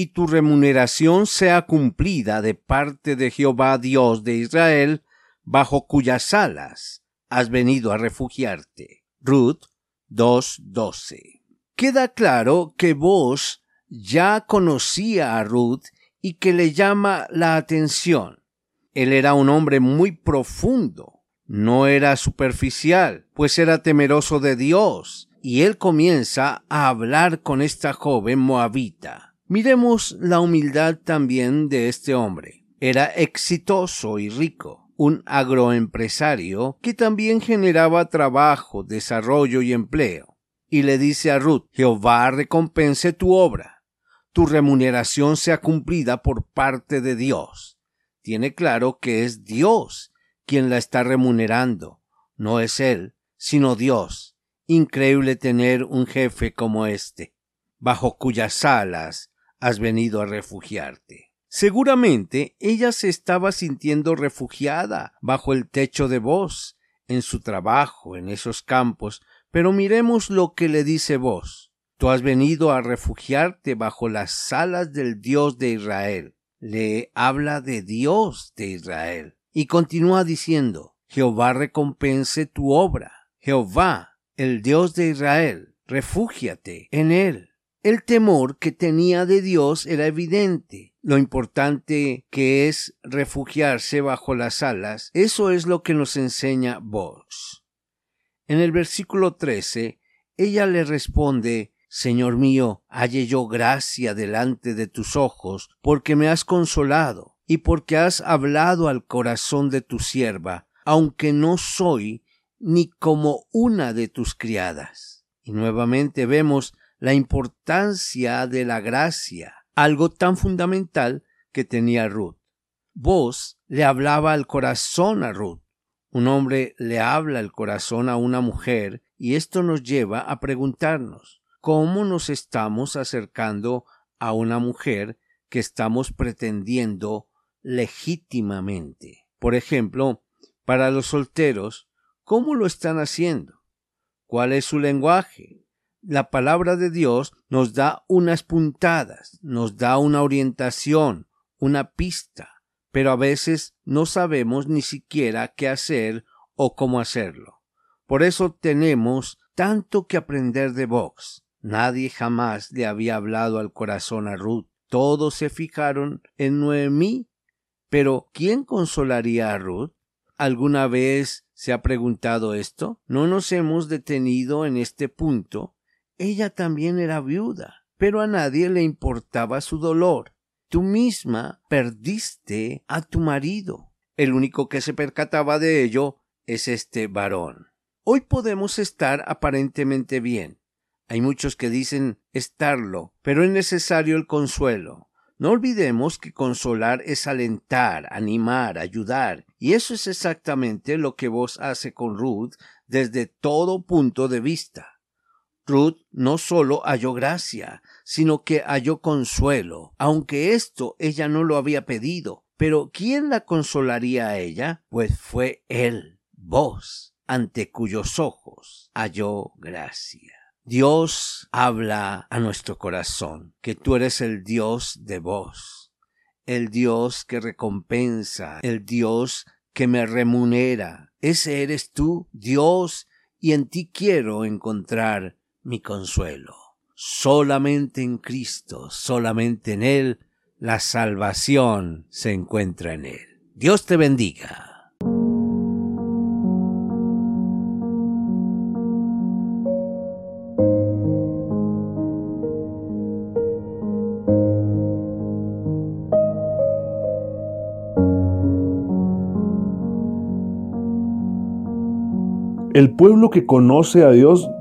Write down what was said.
y tu remuneración sea cumplida de parte de Jehová Dios de Israel, bajo cuyas alas has venido a refugiarte. Ruth 2.12. Queda claro que vos ya conocía a Ruth y que le llama la atención. Él era un hombre muy profundo, no era superficial, pues era temeroso de Dios, y él comienza a hablar con esta joven moabita. Miremos la humildad también de este hombre. Era exitoso y rico, un agroempresario que también generaba trabajo, desarrollo y empleo. Y le dice a Ruth, Jehová recompense tu obra, tu remuneración sea cumplida por parte de Dios. Tiene claro que es Dios quien la está remunerando, no es él, sino Dios. Increíble tener un jefe como este, bajo cuyas alas has venido a refugiarte. Seguramente ella se estaba sintiendo refugiada bajo el techo de vos, en su trabajo, en esos campos, pero miremos lo que le dice vos. Tú has venido a refugiarte bajo las alas del Dios de Israel. Le habla de Dios de Israel. Y continúa diciendo, Jehová recompense tu obra. Jehová, el Dios de Israel, refúgiate en él. El temor que tenía de Dios era evidente. Lo importante que es refugiarse bajo las alas, eso es lo que nos enseña vos. En el versículo 13, ella le responde, Señor mío, halle yo gracia delante de tus ojos, porque me has consolado, y porque has hablado al corazón de tu sierva, aunque no soy ni como una de tus criadas. Y nuevamente vemos la importancia de la gracia, algo tan fundamental que tenía Ruth. Vos le hablaba al corazón a Ruth. Un hombre le habla el corazón a una mujer y esto nos lleva a preguntarnos cómo nos estamos acercando a una mujer que estamos pretendiendo legítimamente. Por ejemplo, para los solteros, ¿cómo lo están haciendo? ¿Cuál es su lenguaje? La palabra de Dios nos da unas puntadas, nos da una orientación, una pista, pero a veces no sabemos ni siquiera qué hacer o cómo hacerlo. Por eso tenemos tanto que aprender de Vox. Nadie jamás le había hablado al corazón a Ruth. Todos se fijaron en Noemí. Pero ¿quién consolaría a Ruth? ¿Alguna vez se ha preguntado esto? No nos hemos detenido en este punto ella también era viuda, pero a nadie le importaba su dolor. Tú misma perdiste a tu marido. El único que se percataba de ello es este varón. Hoy podemos estar aparentemente bien. Hay muchos que dicen estarlo, pero es necesario el consuelo. No olvidemos que consolar es alentar, animar, ayudar, y eso es exactamente lo que vos hace con Ruth desde todo punto de vista. Ruth no solo halló gracia, sino que halló consuelo, aunque esto ella no lo había pedido. Pero ¿quién la consolaría a ella? Pues fue él, vos, ante cuyos ojos halló gracia. Dios habla a nuestro corazón, que tú eres el Dios de vos, el Dios que recompensa, el Dios que me remunera. Ese eres tú, Dios, y en ti quiero encontrar mi consuelo. Solamente en Cristo, solamente en Él, la salvación se encuentra en Él. Dios te bendiga. El pueblo que conoce a Dios